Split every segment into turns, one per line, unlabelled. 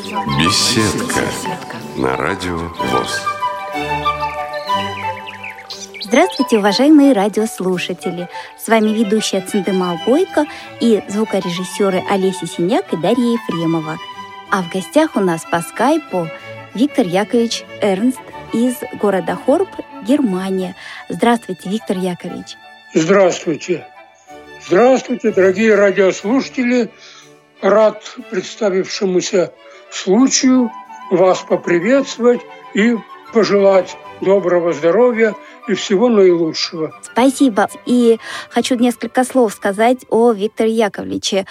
Беседка на радио ВОЗ.
Здравствуйте, уважаемые радиослушатели! С вами ведущая Циндемал Бойко и звукорежиссеры Олеся Синяк и Дарья Ефремова. А в гостях у нас по скайпу Виктор Яковлевич Эрнст из города Хорб, Германия. Здравствуйте, Виктор Яковлевич.
Здравствуйте. Здравствуйте, дорогие радиослушатели. Рад представившемуся случаю вас поприветствовать и пожелать доброго здоровья и всего наилучшего.
Спасибо. И хочу несколько слов сказать о Викторе Яковлевиче.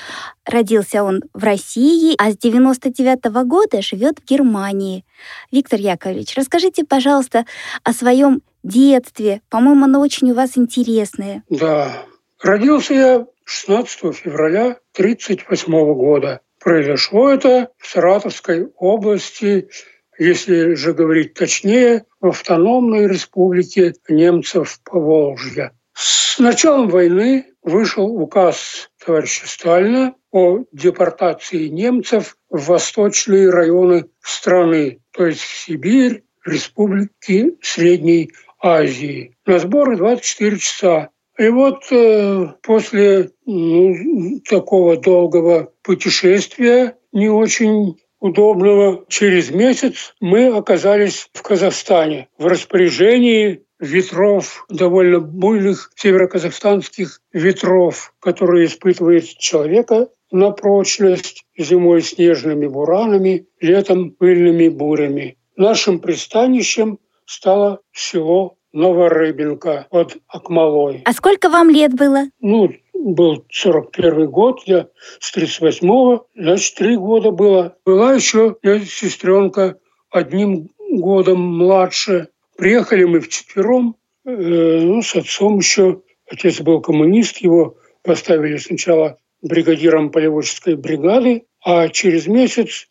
Родился он в России, а с 99 -го года живет в Германии. Виктор Яковлевич, расскажите, пожалуйста, о своем детстве. По-моему, оно очень у вас интересное.
Да. Родился я 16 февраля 1938 года. Произошло это в Саратовской области, если же говорить точнее, в автономной республике немцев Поволжья. С началом войны вышел указ товарища Сталина о депортации немцев в восточные районы страны, то есть в Сибирь, республики Средней Азии. На сборы 24 часа. И вот э, после ну, такого долгого путешествия, не очень удобного, через месяц мы оказались в Казахстане в распоряжении ветров, довольно буйных североказахстанских ветров, которые испытывает человека на прочность зимой снежными буранами, летом пыльными бурями. Нашим пристанищем стало село Новорыбинка под Акмалой.
А сколько вам лет было?
Ну, был 41 год, я с 38-го, значит, три года было. Была еще я сестренка одним годом младше. Приехали мы вчетвером, э, ну, с отцом еще. Отец был коммунист, его поставили сначала бригадиром полеводческой бригады, а через месяц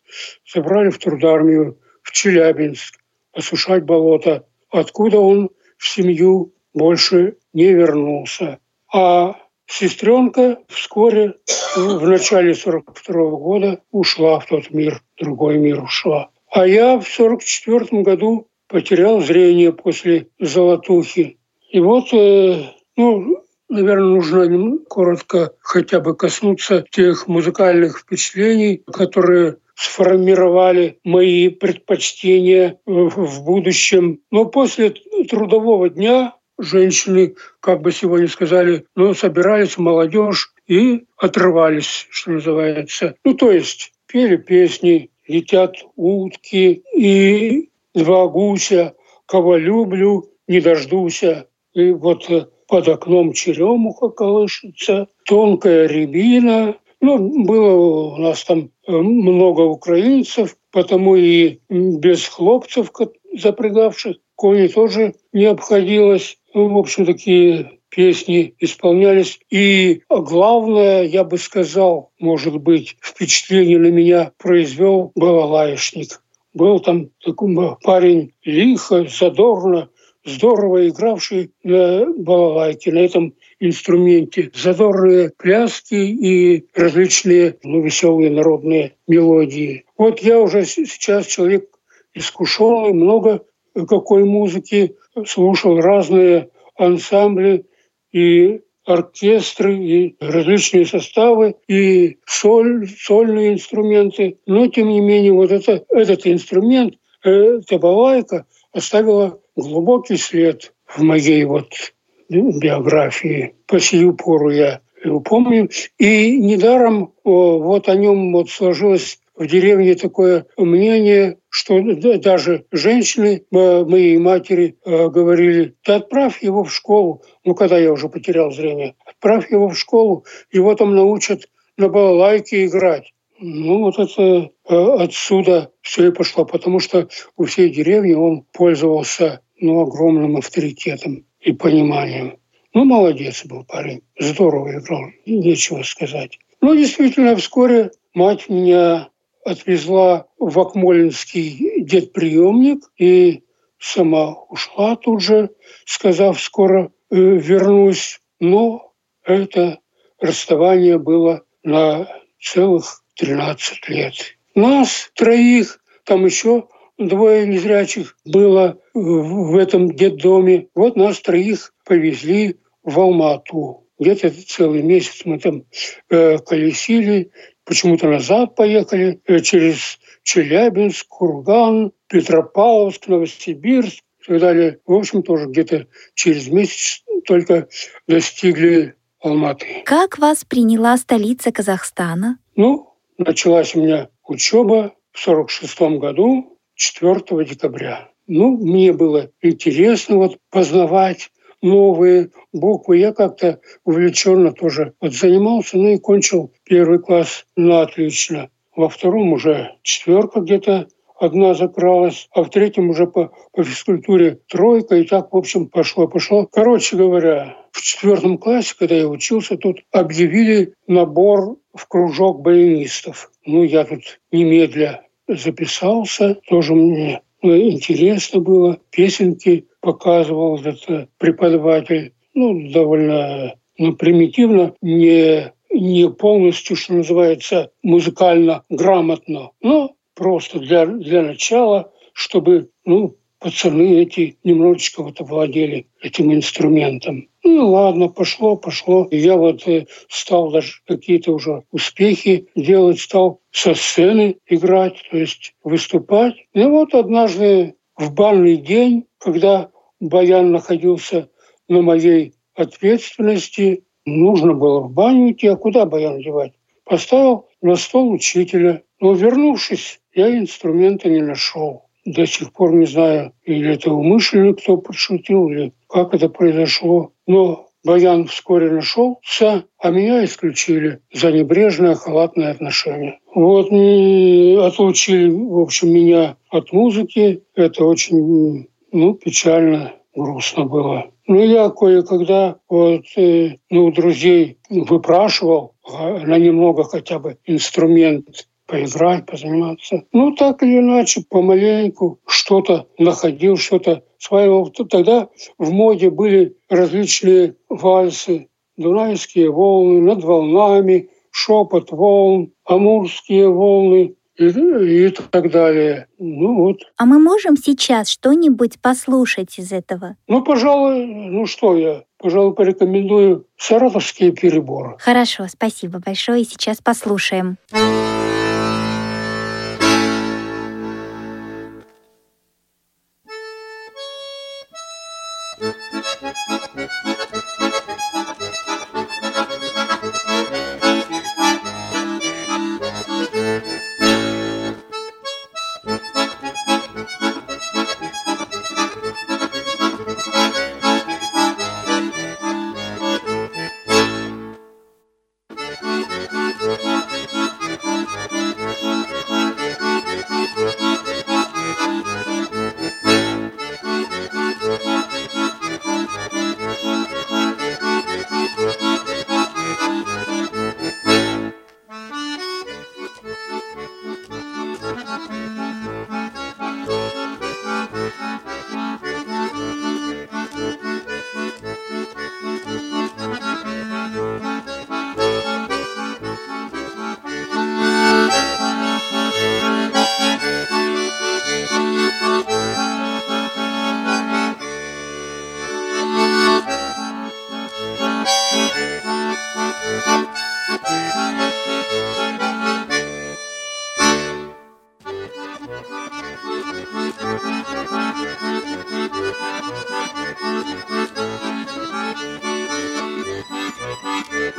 забрали в трудармию в Челябинск осушать болото, откуда он в семью больше не вернулся. А сестренка вскоре, в начале 42 года, ушла в тот мир, другой мир ушла. А я в 44 году потерял зрение после золотухи. И вот, э, ну, наверное, нужно коротко хотя бы коснуться тех музыкальных впечатлений, которые сформировали мои предпочтения в будущем. Но после трудового дня женщины, как бы сегодня сказали, ну, собирались молодежь и отрывались, что называется. Ну, то есть пели песни, летят утки и два гуся, кого люблю, не дождуся. И вот под окном черемуха колышется, тонкая рябина, ну, было у нас там э, много украинцев, потому и без хлопцев, запрягавших кони, тоже не обходилось. Ну, в общем, такие песни исполнялись. И главное, я бы сказал, может быть, впечатление на меня произвел балалаишник. Был там такой парень лихо, задорно, здорово игравший на балалайке, на этом инструменте. Задорные пляски и различные ну, веселые народные мелодии. Вот я уже сейчас человек искушенный, много какой музыки, слушал разные ансамбли и оркестры, и различные составы, и соль, сольные инструменты. Но, тем не менее, вот это, этот инструмент, э, эта балайка оставила глубокий след в моей вот биографии. По сию пору я его помню. И недаром вот о нем вот сложилось в деревне такое мнение, что даже женщины, мои матери, э, говорили, ты отправь его в школу. Ну, когда я уже потерял зрение. Отправь его в школу, его там научат на балалайке играть. Ну, вот это э, отсюда все и пошло, потому что у всей деревни он пользовался ну, огромным авторитетом и пониманием. Ну, молодец был парень, здорово играл, нечего сказать. Ну, действительно, вскоре мать меня отвезла в Акмолинский дедприемник и сама ушла тут же, сказав, скоро э, вернусь. Но это расставание было на целых 13 лет. Нас троих, там еще двое незрячих было в этом детдоме. Вот нас троих повезли в Алмату. Где-то целый месяц мы там э, колесили, почему-то назад поехали э, через Челябинск, Курган, Петропавловск, Новосибирск и так далее. В общем, тоже где-то через месяц только достигли Алматы.
Как вас приняла столица Казахстана?
Ну, началась у меня учеба в 46 году, 4 декабря. Ну, мне было интересно вот познавать новые буквы. Я как-то увлеченно тоже вот занимался, ну и кончил первый класс на отлично. Во втором уже четверка где-то одна закралась, а в третьем уже по, по физкультуре тройка, и так, в общем, пошло-пошло. Короче говоря, в четвертом классе, когда я учился, тут объявили набор в кружок баянистов. Ну, я тут немедля записался, тоже мне ну, интересно было. Песенки показывал этот преподаватель, ну, довольно ну, примитивно, не, не полностью, что называется, музыкально грамотно, но просто для, для начала, чтобы ну, пацаны эти немножечко вот овладели этим инструментом. Ну ладно, пошло, пошло. Я вот э, стал даже какие-то уже успехи делать, стал со сцены играть, то есть выступать. И вот однажды в бальный день, когда баян находился на моей ответственности, нужно было в баню идти, а куда баян девать? Поставил на стол учителя. Но вернувшись, я инструмента не нашел. До сих пор не знаю, или это умышленно кто подшутил, или как это произошло. Но Баян вскоре нашелся, а меня исключили за небрежное халатное отношение. Вот отлучили, в общем, меня от музыки. Это очень ну, печально, грустно было. Ну, я кое-когда вот, э, ну, друзей выпрашивал а, на немного хотя бы инструмент поиграть, позаниматься. Ну, так или иначе, помаленьку что-то находил, что-то осваивал. Тогда в моде были различные вальсы, дунайские волны, над волнами, шепот волн, амурские волны и, и так далее. Ну вот.
А мы можем сейчас что-нибудь послушать из этого?
Ну, пожалуй, ну что я, пожалуй, порекомендую саратовские переборы.
Хорошо, спасибо большое. Сейчас послушаем.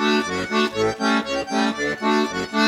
Thank you.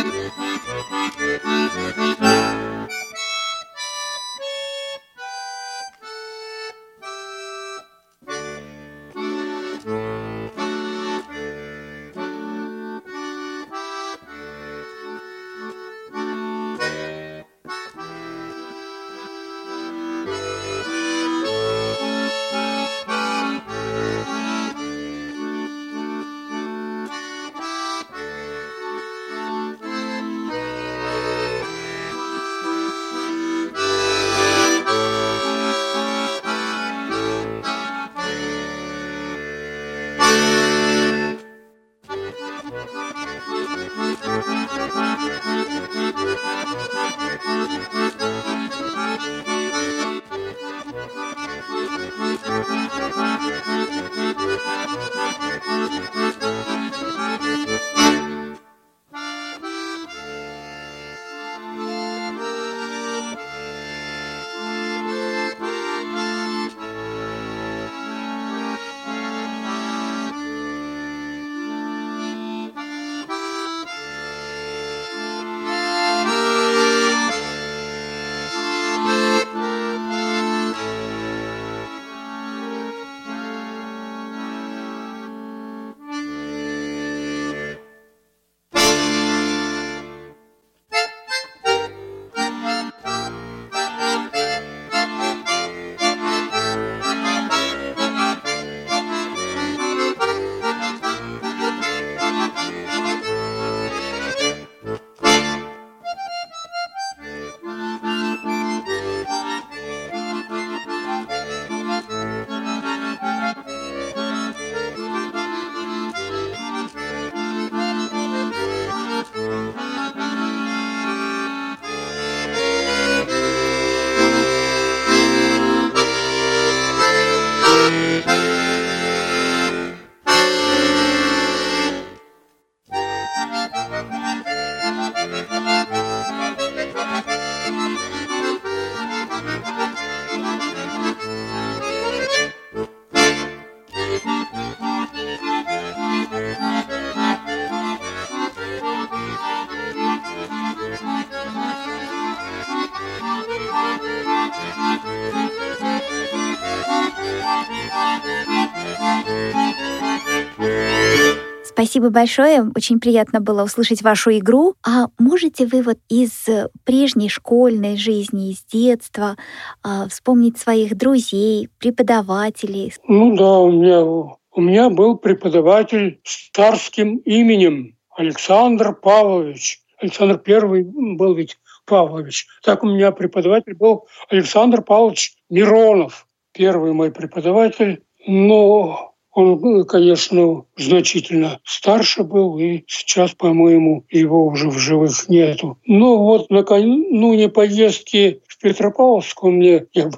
Спасибо большое. Очень приятно было услышать вашу игру. А можете вы вот из прежней школьной жизни, из детства э, вспомнить своих друзей, преподавателей?
Ну да, у меня, у меня был преподаватель с царским именем Александр Павлович. Александр Первый был ведь Павлович. Так у меня преподаватель был Александр Павлович Миронов. Первый мой преподаватель. Но он, конечно, значительно старше был, и сейчас, по-моему, его уже в живых нету. Но вот накануне поездки в Петропавловск он мне, я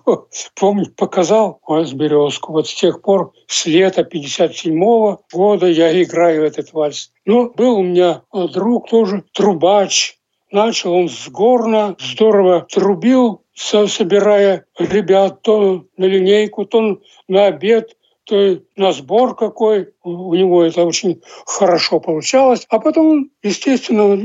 помню, показал вальс «Березку». Вот с тех пор, с лета 57 -го года я играю этот вальс. Но был у меня друг тоже, трубач. Начал он с горна, здорово трубил, собирая ребят то на линейку, то на обед – на сбор какой. У него это очень хорошо получалось. А потом, естественно,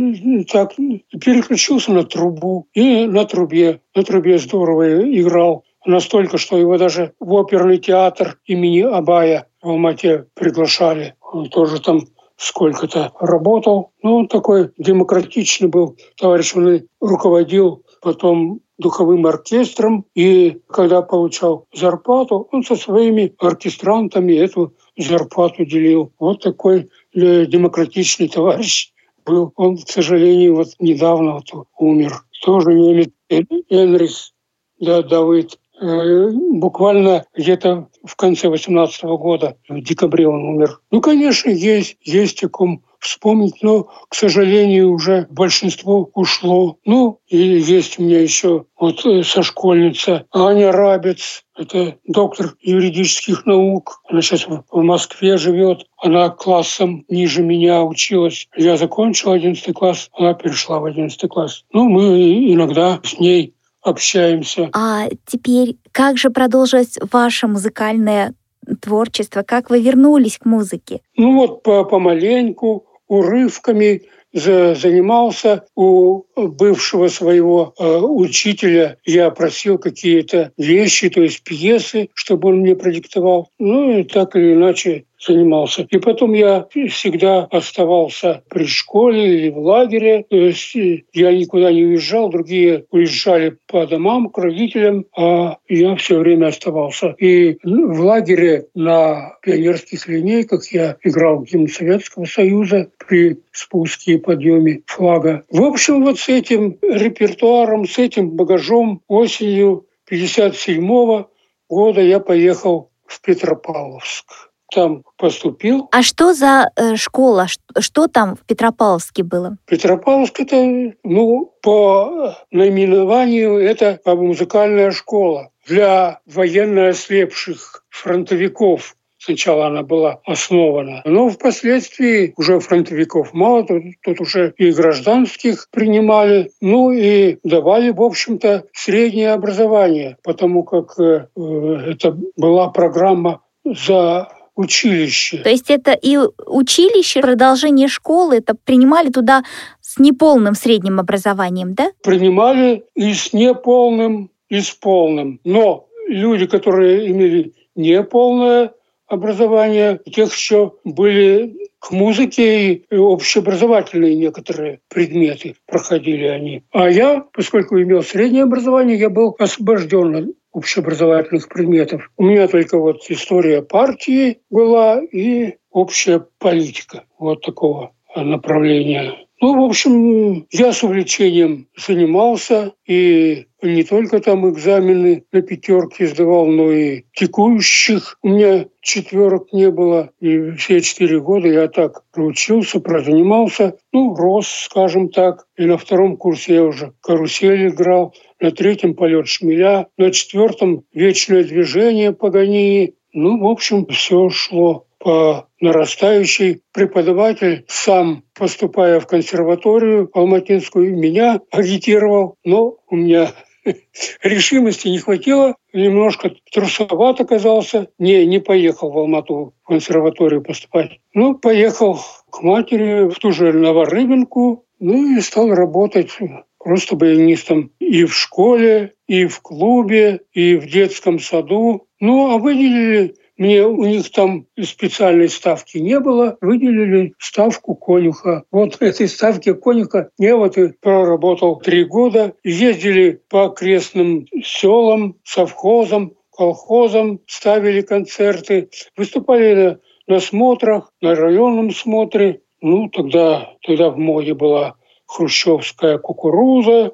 так переключился на трубу. И на трубе. На трубе здорово играл. Настолько, что его даже в оперный театр имени Абая в Алмате приглашали. Он тоже там сколько-то работал. Ну, он такой демократичный был товарищ. Он руководил потом духовым оркестром, и когда получал зарплату, он со своими оркестрантами эту зарплату делил. Вот такой э, демократичный товарищ был. Он, к сожалению, вот недавно вот умер. Тоже немец Энрис да, Давыд. Э, буквально где-то в конце 18 года, в декабре он умер. Ну, конечно, есть, есть о ком вспомнить, но, к сожалению, уже большинство ушло. Ну, и есть у меня еще вот э, со школьница Аня Рабец, это доктор юридических наук. Она сейчас в Москве живет. Она классом ниже меня училась. Я закончил 11 класс, она перешла в 11 класс. Ну, мы иногда с ней общаемся.
А теперь как же продолжилось ваше музыкальное творчество? Как вы вернулись к музыке?
Ну вот по помаленьку, урывками занимался у бывшего своего э, учителя. Я просил какие-то вещи, то есть пьесы, чтобы он мне продиктовал. Ну и так или иначе занимался. И потом я всегда оставался при школе или в лагере. То есть э, я никуда не уезжал, другие уезжали по домам к родителям, а я все время оставался. И в лагере на пионерских линейках я играл гимн Советского Союза при спуске и подъеме флага. В общем, вот с этим репертуаром, с этим багажом осенью 57 года я поехал в Петропавловск там поступил.
А что за э, школа? Что, что там в Петропавловске было?
Петропавловск это, ну, по наименованию это музыкальная школа для военно ослепших фронтовиков. Сначала она была основана. Но впоследствии уже фронтовиков мало, тут, тут уже и гражданских принимали, ну и давали, в общем-то, среднее образование, потому как э, это была программа за училище.
То есть это и училище, продолжение школы, это принимали туда с неполным средним образованием, да?
Принимали и с неполным, и с полным. Но люди, которые имели неполное образование, у тех еще были к музыке и общеобразовательные некоторые предметы проходили они. А я, поскольку имел среднее образование, я был освобожден общеобразовательных предметов. У меня только вот история партии была и общая политика вот такого направления. Ну, в общем, я с увлечением занимался, и не только там экзамены на пятерки сдавал, но и текущих. У меня четверок не было, и все четыре года я так проучился, прозанимался, ну, рос, скажем так. И на втором курсе я уже карусель играл, на третьем полет шмеля, на четвертом вечное движение Паганини. Ну, в общем, все шло по нарастающей. Преподаватель сам, поступая в консерваторию алматинскую, меня агитировал, но у меня решимости не хватило, немножко трусоват оказался, не, не поехал в Алмату в консерваторию поступать. Ну, поехал к матери в ту же Новорыбинку, ну и стал работать просто баянистом. И в школе, и в клубе, и в детском саду. Ну, а выделили мне у них там специальной ставки не было, выделили ставку конюха. Вот этой ставке конюха я вот и проработал три года. Ездили по окрестным селам, совхозам, колхозам, ставили концерты, выступали на, на смотрах, на районном смотре. Ну, тогда, тогда в моде была хрущевская кукуруза,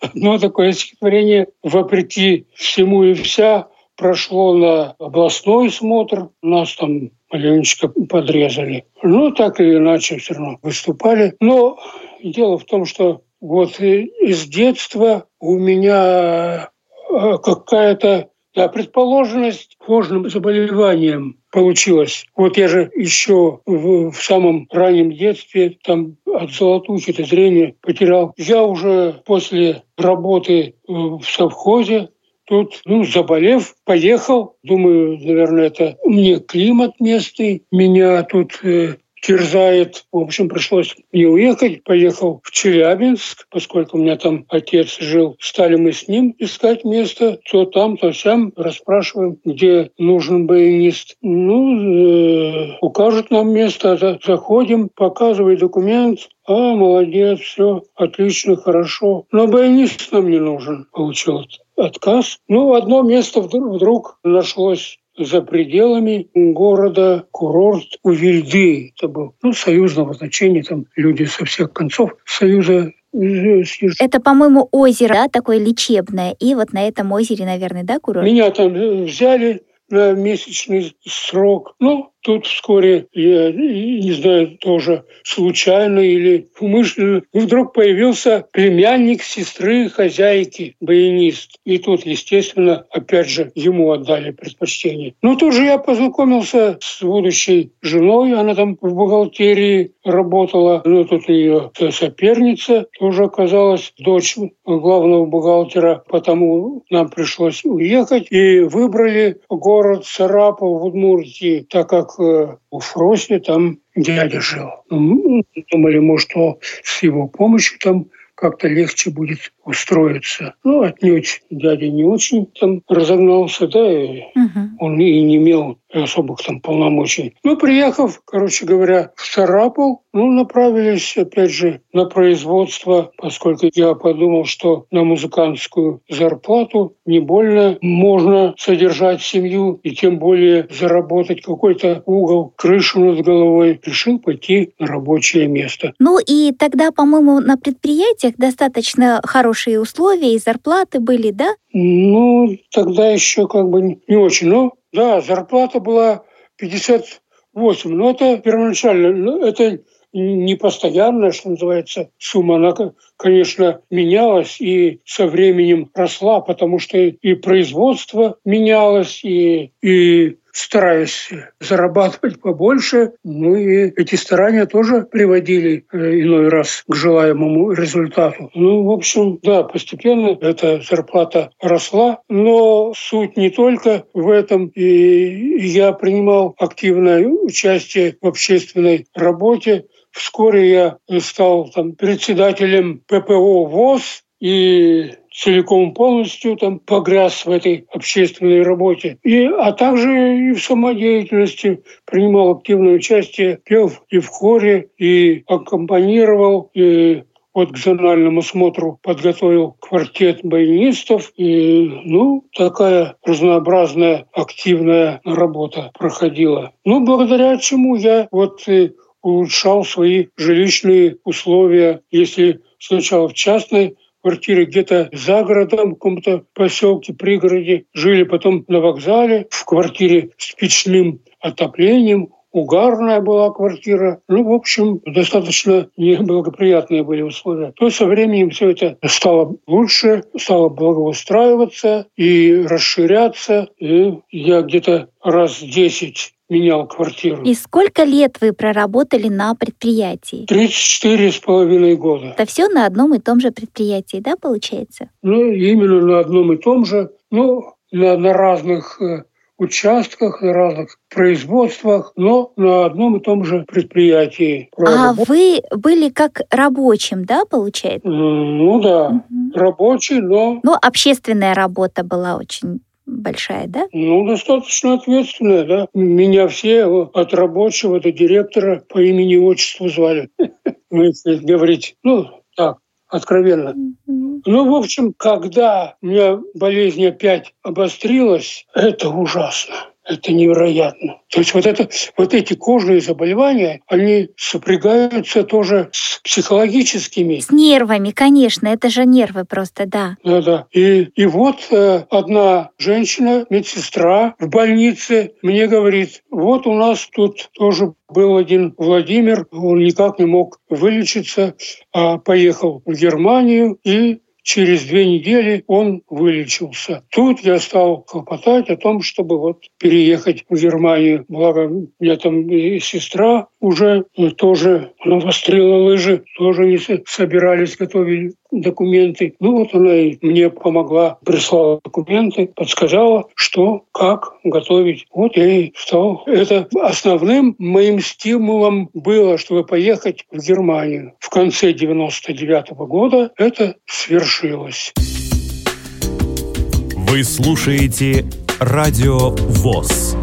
одно такое стихотворение, вопреки всему и вся, прошло на областной смотр, нас там маленечко подрезали. Ну, так или иначе все равно выступали. Но дело в том, что вот из детства у меня э, какая-то да, предположенность кожным заболеванием получилась. Вот я же еще в, в самом раннем детстве там от золотухи-то зрение потерял. Я уже после работы э, в совхозе Тут, ну, заболев, поехал. Думаю, наверное, это мне климат местный. Меня тут э, терзает. В общем, пришлось не уехать. Поехал в Челябинск, поскольку у меня там отец жил. Стали мы с ним искать место. То там, то сям. Расспрашиваем, где нужен баянист. Ну, э, укажут нам место. Заходим, показывай документ. А, молодец, все, отлично, хорошо. Но баянист нам не нужен, получил отказ. Ну, одно место вдруг, вдруг нашлось за пределами города курорт у Вильды. Это был ну, союзного значения, там люди со всех концов Союза
э, это, по-моему, озеро, да, такое лечебное. И вот на этом озере, наверное, да, курорт?
Меня там взяли на месячный срок. Ну, Тут вскоре, я не знаю, тоже случайно или умышленно, вдруг появился племянник сестры хозяйки, баянист. И тут, естественно, опять же, ему отдали предпочтение. Но тут же я познакомился с будущей женой, она там в бухгалтерии работала. Ну, тут ее соперница тоже оказалась дочь главного бухгалтера, потому нам пришлось уехать. И выбрали город Сарапов в Удмуртии, так как Э, у Фроси там дядя жил. Ну, думали, может, с его помощью там как-то легче будет устроиться. Ну, отнюдь дядя не очень там разогнался, да, и угу. он и не имел особых там полномочий. Ну, приехав, короче говоря, в Сарапул, ну, направились, опять же, на производство, поскольку я подумал, что на музыкантскую зарплату не больно можно содержать семью и тем более заработать какой-то угол, крышу над головой. Решил пойти на рабочее место.
Ну и тогда, по-моему, на предприятиях достаточно хорошие условия и зарплаты были, да?
Ну, тогда еще как бы не очень. Но да, зарплата была 58. Но это первоначально, это не постоянная, что называется, сумма. Она, конечно, менялась и со временем росла, потому что и производство менялось, и, и стараясь зарабатывать побольше. Ну и эти старания тоже приводили э, иной раз к желаемому результату. Ну, в общем, да, постепенно эта зарплата росла, но суть не только в этом. И я принимал активное участие в общественной работе. Вскоре я стал там, председателем ППО ВОЗ, и целиком полностью там погряз в этой общественной работе. И, а также и в самодеятельности принимал активное участие, пел и в хоре, и аккомпанировал, и вот к зональному смотру подготовил квартет баянистов. И, ну, такая разнообразная, активная работа проходила. Ну, благодаря чему я вот улучшал свои жилищные условия. Если сначала в частной квартиры где-то за городом, в каком-то поселке, пригороде. Жили потом на вокзале, в квартире с печным отоплением, угарная была квартира. Ну, в общем, достаточно неблагоприятные были условия. То со временем все это стало лучше, стало благоустраиваться и расширяться. И я где-то раз десять менял квартиру.
И сколько лет вы проработали на предприятии?
34 с половиной года.
Это все на одном и том же предприятии, да, получается?
Ну, именно на одном и том же. Ну, на, на разных э, участках, на разных производствах, но на одном и том же предприятии.
А вы были как рабочим, да, получается?
Ну да, угу. рабочий, но...
Но общественная работа была очень большая, да?
Ну, достаточно ответственная, да. Меня все от рабочего до директора по имени и отчеству звали. Ну, если говорить, ну, так, откровенно. Ну, в общем, когда у меня болезнь опять обострилась, это ужасно. Это невероятно. То есть вот, это, вот эти кожные заболевания, они сопрягаются тоже с психологическими.
С нервами, конечно, это же нервы просто, да.
Да-да. И, и вот э, одна женщина, медсестра в больнице мне говорит, вот у нас тут тоже был один Владимир, он никак не мог вылечиться, а поехал в Германию и Через две недели он вылечился. Тут я стал хлопотать о том, чтобы вот переехать в Германию. Благо, у меня там и сестра уже тоже навострила лыжи, тоже не собирались, готовили документы. Ну вот она и мне помогла, прислала документы, подсказала, что, как готовить. Вот я и стал. Это основным моим стимулом было, чтобы поехать в Германию. В конце 99 -го года это свершилось.
Вы слушаете Радио ВОЗ.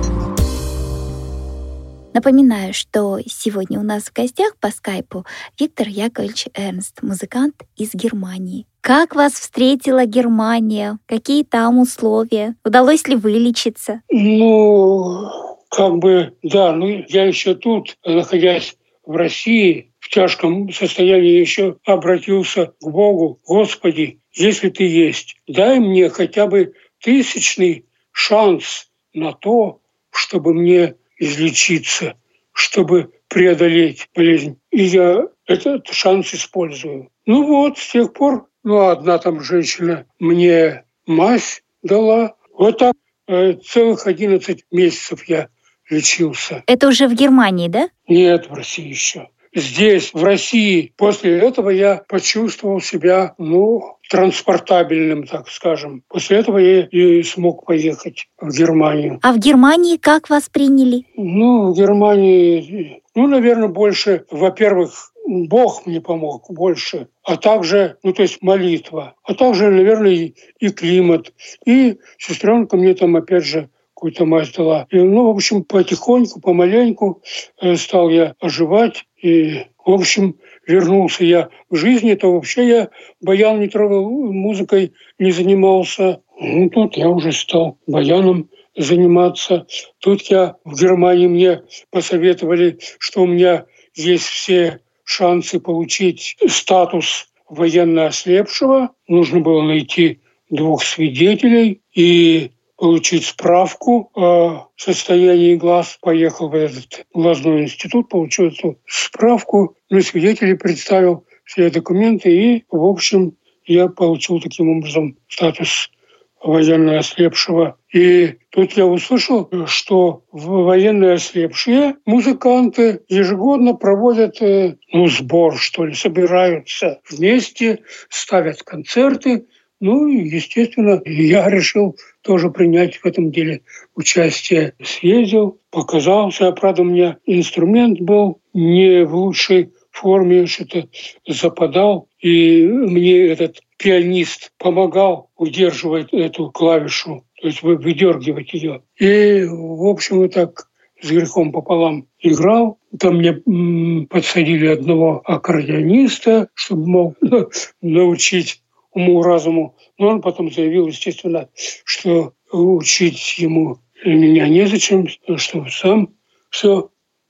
Напоминаю, что сегодня у нас в гостях по скайпу Виктор Яковлевич Эрнст, музыкант из Германии. Как вас встретила Германия? Какие там условия? Удалось ли вылечиться?
Ну, как бы, да, ну я еще тут, находясь в России, в тяжком состоянии еще обратился к Богу. Господи, если ты есть, дай мне хотя бы тысячный шанс на то, чтобы мне излечиться, чтобы преодолеть болезнь. И я этот шанс использую. Ну вот, с тех пор, ну, одна там женщина мне мазь дала. Вот так э, целых 11 месяцев я лечился.
Это уже в Германии, да?
Нет, в России еще здесь, в России. После этого я почувствовал себя, ну, транспортабельным, так скажем. После этого я и смог поехать в Германию.
А в Германии как вас приняли?
Ну, в Германии, ну, наверное, больше, во-первых, Бог мне помог больше, а также, ну, то есть молитва, а также, наверное, и, и климат. И сестренка мне там, опять же, какую-то мазь дала. И, ну, в общем, потихоньку, помаленьку э, стал я оживать. И, в общем, вернулся я в жизни, то вообще я баян не трогал, музыкой не занимался. Ну, тут я уже стал баяном заниматься. Тут я в Германии мне посоветовали, что у меня есть все шансы получить статус военно ослепшего. Нужно было найти двух свидетелей. И получить справку о состоянии глаз. Поехал в этот глазной институт, получил эту справку, на свидетелей представил все документы, и, в общем, я получил таким образом статус военно ослепшего. И тут я услышал, что военно ослепшие музыканты ежегодно проводят э, ну, сбор, что ли, собираются вместе, ставят концерты. Ну, естественно, я решил тоже принять в этом деле участие. Съездил, показался. Правда, у меня инструмент был не в лучшей форме, что-то западал. И мне этот пианист помогал удерживать эту клавишу, то есть выдергивать ее. И, в общем, вот так с грехом пополам играл. Там мне подсадили одного аккордеониста, чтобы мог научить уму-разуму. Но он потом заявил, естественно, что учить ему меня незачем, что сам все,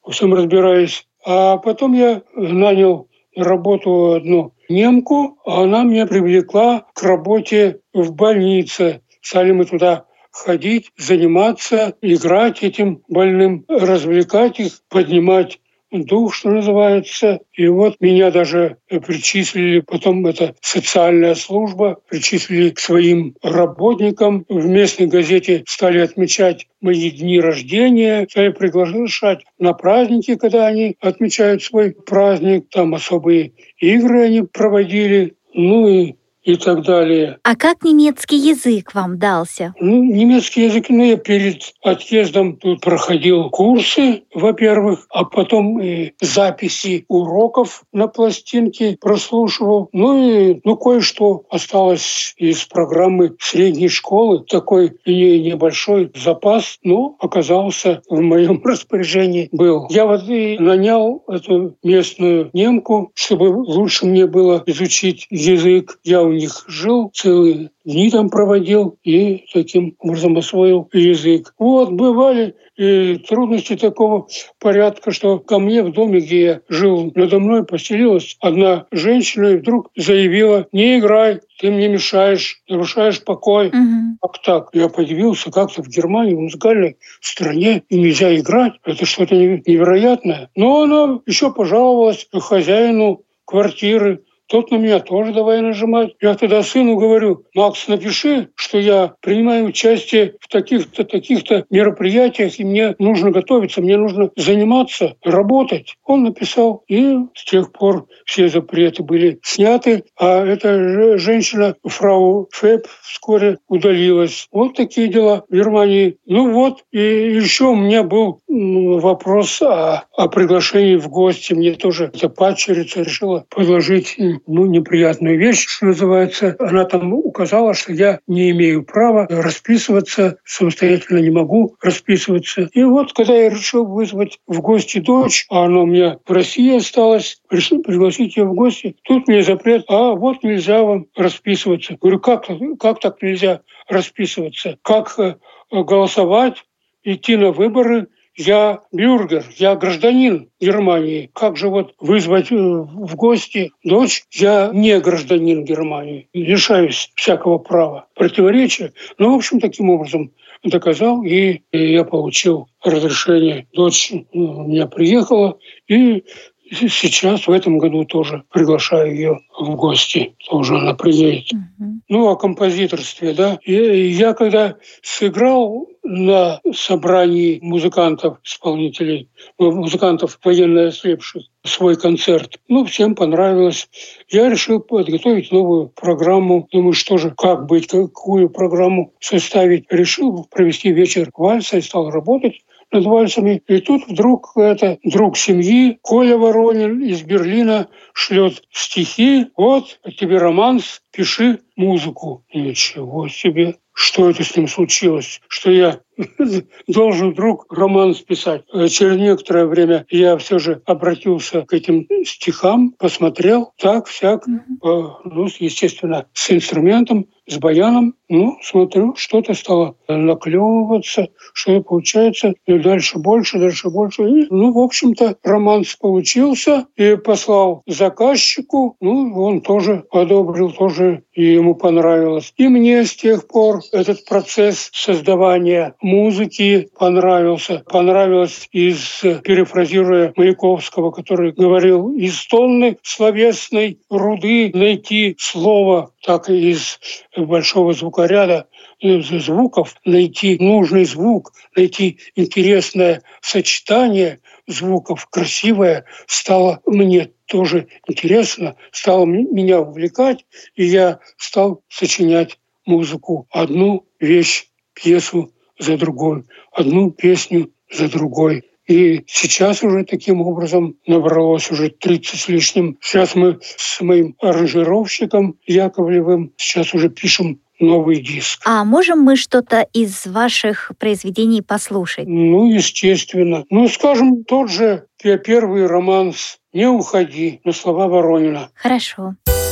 всем разбираюсь. А потом я нанял на работу одну немку, а она меня привлекла к работе в больнице. Стали мы туда ходить, заниматься, играть этим больным, развлекать их, поднимать дух, что называется. И вот меня даже причислили, потом это социальная служба, причислили к своим работникам. В местной газете стали отмечать мои дни рождения, стали приглашать на праздники, когда они отмечают свой праздник. Там особые игры они проводили. Ну и и так далее.
А как немецкий язык вам дался?
Ну, немецкий язык, ну, я перед отъездом тут проходил курсы, во-первых, а потом и записи уроков на пластинке прослушивал. Ну и ну, кое-что осталось из программы средней школы. Такой небольшой запас, но оказался в моем распоряжении был. Я вот и нанял эту местную немку, чтобы лучше мне было изучить язык. Я у них жил целые дни там проводил и таким образом освоил язык. Вот, бывали и трудности такого порядка, что ко мне в доме, где я жил, надо мной поселилась одна женщина и вдруг заявила, не играй, ты мне мешаешь, нарушаешь покой. Угу. Как так? Я подивился, как-то в Германии, в музыкальной стране, и нельзя играть. Это что-то невероятное. Но она еще пожаловалась хозяину квартиры, тот на меня тоже давай нажимать. Я тогда сыну говорю, Макс, напиши, что я принимаю участие в таких-то, таких-то мероприятиях, и мне нужно готовиться, мне нужно заниматься, работать. Он написал, и с тех пор все запреты были сняты, а эта женщина, фрау Феб, вскоре удалилась. Вот такие дела в Германии. Ну вот, и еще у меня был вопрос о, о приглашении в гости. Мне тоже эта падчерица решила предложить ну, неприятную вещь, что называется. Она там указала, что я не имею права расписываться, самостоятельно не могу расписываться. И вот, когда я решил вызвать в гости дочь, а она у меня в России осталась, решил пригласить ее в гости, тут мне запрет, а вот нельзя вам расписываться. Говорю, как, как так нельзя расписываться? Как э, голосовать, идти на выборы – я бюргер, я гражданин Германии. Как же вот вызвать э, в гости дочь? Я не гражданин Германии, лишаюсь всякого права. Противоречия. Ну, в общем, таким образом доказал, и я получил разрешение. Дочь э, у меня приехала, и сейчас в этом году тоже приглашаю ее в гости. Тоже она приедет. Угу. Ну, о композиторстве, да. И я когда сыграл на собрании музыкантов, исполнителей, ну, музыкантов военно ослепших, свой концерт. Ну, всем понравилось. Я решил подготовить новую программу. Думаю, что же, как быть, какую программу составить. Решил провести вечер вальса и стал работать вальсами. И тут вдруг это друг семьи Коля Воронин из Берлина шлет стихи. Вот тебе романс, пиши музыку. Ничего себе что это с ним случилось, что я должен вдруг роман списать. Э, через некоторое время я все же обратился к этим стихам, посмотрел, так, всяк, э, ну, естественно, с инструментом, с баяном, ну, смотрю, что-то стало наклевываться, что получается, и дальше больше, дальше больше. И, ну, в общем-то, романс получился, и послал заказчику, ну, он тоже одобрил, тоже и ему понравилось. И мне с тех пор этот процесс создавания музыки понравился. Понравилось из, перефразируя Маяковского, который говорил, из тонны словесной руды найти слово, так и из большого звукоряда э, звуков найти нужный звук, найти интересное сочетание звуков, красивое, стало мне тоже интересно, стало меня увлекать, и я стал сочинять музыку. Одну вещь, пьесу за другой, одну песню за другой. И сейчас уже таким образом набралось уже 30 с лишним. Сейчас мы с моим аранжировщиком Яковлевым сейчас уже пишем новый диск.
А можем мы что-то из ваших произведений послушать?
Ну, естественно. Ну, скажем, тот же первый романс «Не уходи» на слова Воронина.
Хорошо.
Не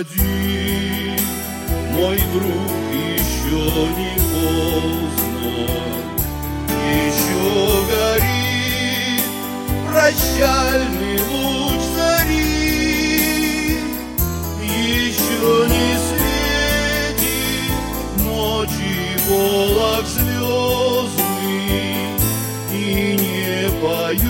уходи, мой друг, еще не поздно, еще горит прощальный луч зари, еще не светит ночи полок звездный, и не поют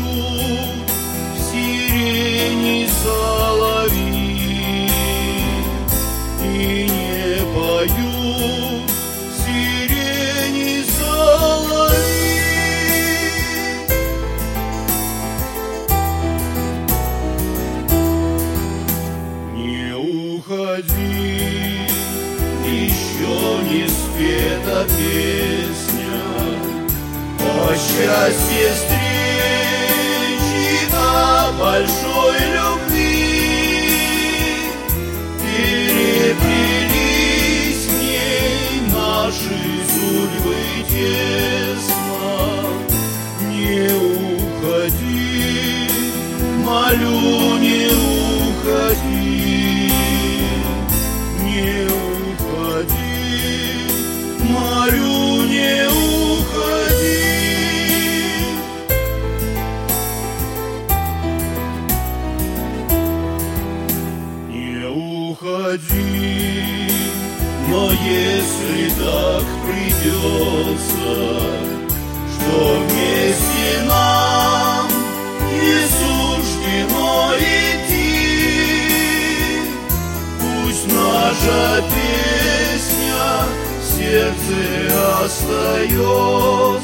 счастье встречи на большой любви переплелись в ней наши судьбы тесно. Не уходи, молю, не уходи, если так придется, что вместе нам не суждено идти, пусть наша песня в сердце остается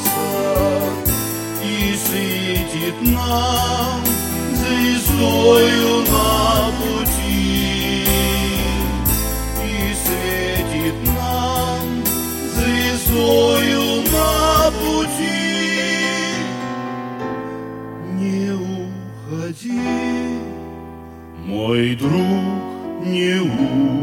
и светит нам звездою на пути. Звездою на пути. Не уходи, мой друг, не уходи.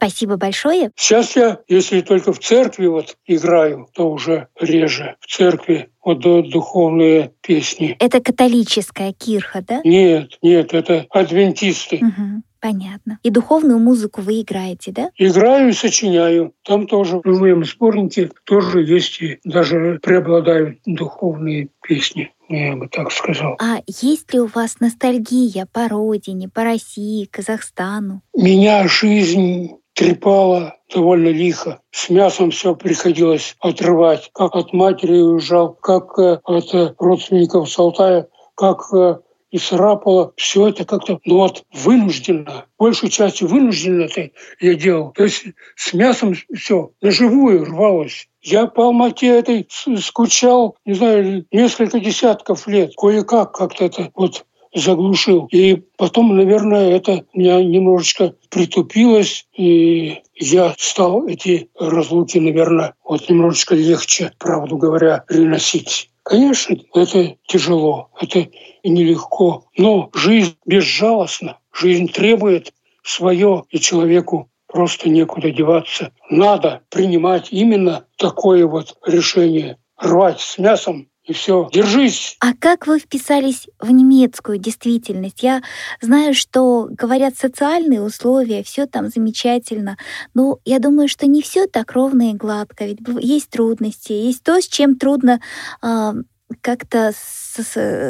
Спасибо большое.
Сейчас я, если только в церкви вот играю, то уже реже. В церкви вот ду- духовные песни.
Это католическая кирха, да?
Нет, нет, это адвентисты.
Мгм, понятно. И духовную музыку вы играете, да?
Играю и сочиняю. Там тоже в моем сборнике тоже есть и даже преобладают духовные песни. Я бы так сказал.
А есть ли у вас ностальгия по родине, по России, Казахстану?
Меня жизнь трепала довольно лихо. С мясом все приходилось отрывать. Как от матери уезжал, как э, от э, родственников с Алтая, как э, из Рапола. Все это как-то, ну вот, вынужденно. Большей частью вынужденно это я делал. То есть с мясом все наживую рвалось. Я по Алмате этой скучал, не знаю, несколько десятков лет. Кое-как как-то это вот заглушил. И потом, наверное, это меня немножечко притупилось, и я стал эти разлуки, наверное, вот немножечко легче, правду говоря, переносить. Конечно, это тяжело, это нелегко, но жизнь безжалостна, жизнь требует свое, и человеку просто некуда деваться. Надо принимать именно такое вот решение. Рвать с мясом и все. Держись,
А как вы вписались в немецкую действительность? Я знаю, что говорят социальные условия, все там замечательно, но я думаю, что не все так ровно и гладко, ведь есть трудности, есть то, с чем трудно а, как-то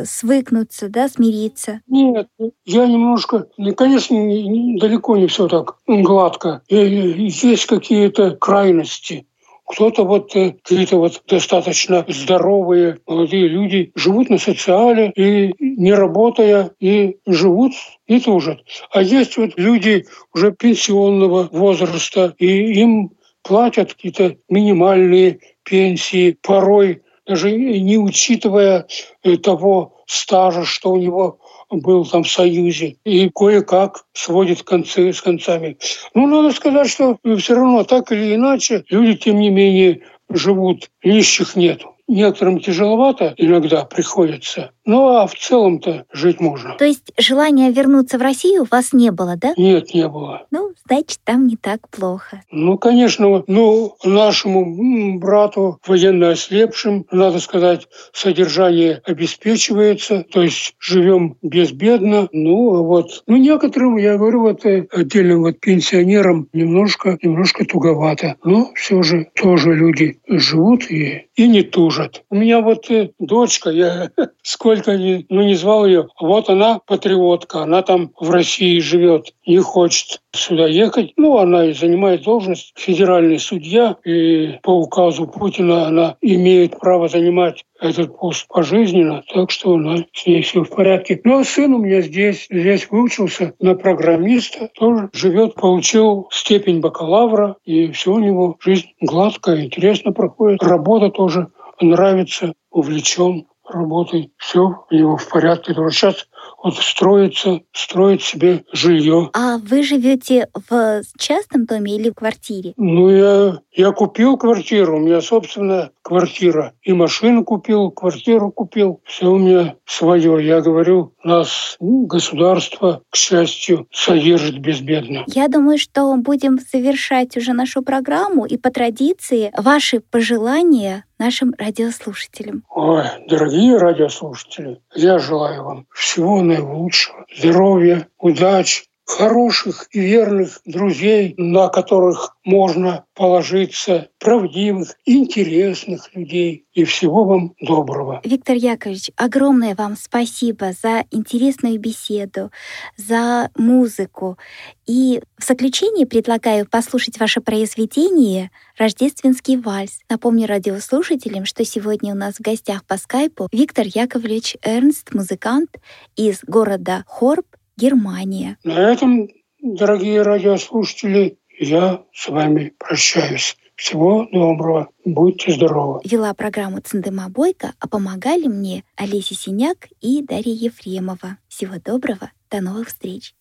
свыкнуться, да, смириться.
Нет, я немножко, ну, конечно, не- не- далеко не все так гладко. Э, Есть какие-то крайности. Кто-то вот, э, какие-то вот достаточно здоровые молодые люди живут на социале и не работая, и живут, и тужат. А есть вот люди уже пенсионного возраста, и им платят какие-то минимальные пенсии, порой даже не учитывая э, того стажа, что у него был там в Союзе, и кое-как сводит концы с концами. Ну, надо сказать, что все равно так или иначе люди, тем не менее, живут, нищих нету. Некоторым тяжеловато иногда приходится, ну а в целом-то жить можно.
То есть желания вернуться в Россию у вас не было, да?
Нет, не было.
Ну, значит, там не так плохо.
Ну, конечно, ну, нашему брату, военно ослепшим, надо сказать, содержание обеспечивается, то есть живем безбедно. Ну, а вот, ну, некоторым, я говорю, вот э, отдельным вот пенсионерам немножко, немножко туговато. Но все же тоже люди живут и, и не тужат. У меня вот э, дочка, я сколько ни, ну, не звал ее, вот она патриотка, она там в России живет, не хочет сюда ехать. Ну, она и занимает должность федеральный судья, и по указу Путина она имеет право занимать этот пост пожизненно, так что она, с ней все в порядке. Ну, а сын у меня здесь, здесь выучился на программиста, тоже живет, получил степень бакалавра, и все у него жизнь гладкая, интересно проходит. Работа тоже нравится, увлечен работой. Все у него в порядке. Тоже сейчас вот строиться, строить себе жилье.
А вы живете в частном доме или в квартире?
Ну, я, я купил квартиру, у меня собственная квартира. И машину купил, квартиру купил. Все у меня свое. Я говорю, нас государство, к счастью, содержит безбедно.
Я думаю, что будем завершать уже нашу программу. И по традиции ваши пожелания нашим радиослушателям.
Ой, дорогие радиослушатели, я желаю вам всего наилучшего, здоровья, удачи, хороших и верных друзей, на которых можно положиться, правдивых, интересных людей. И всего вам доброго.
Виктор Яковлевич, огромное вам спасибо за интересную беседу, за музыку. И в заключение предлагаю послушать ваше произведение «Рождественский вальс». Напомню радиослушателям, что сегодня у нас в гостях по скайпу Виктор Яковлевич Эрнст, музыкант из города Хорб, Германия.
На этом, дорогие радиослушатели, я с вами прощаюсь. Всего доброго. Будьте здоровы.
Вела программу Цендема Бойко, а помогали мне Олеся Синяк и Дарья Ефремова. Всего доброго. До новых встреч.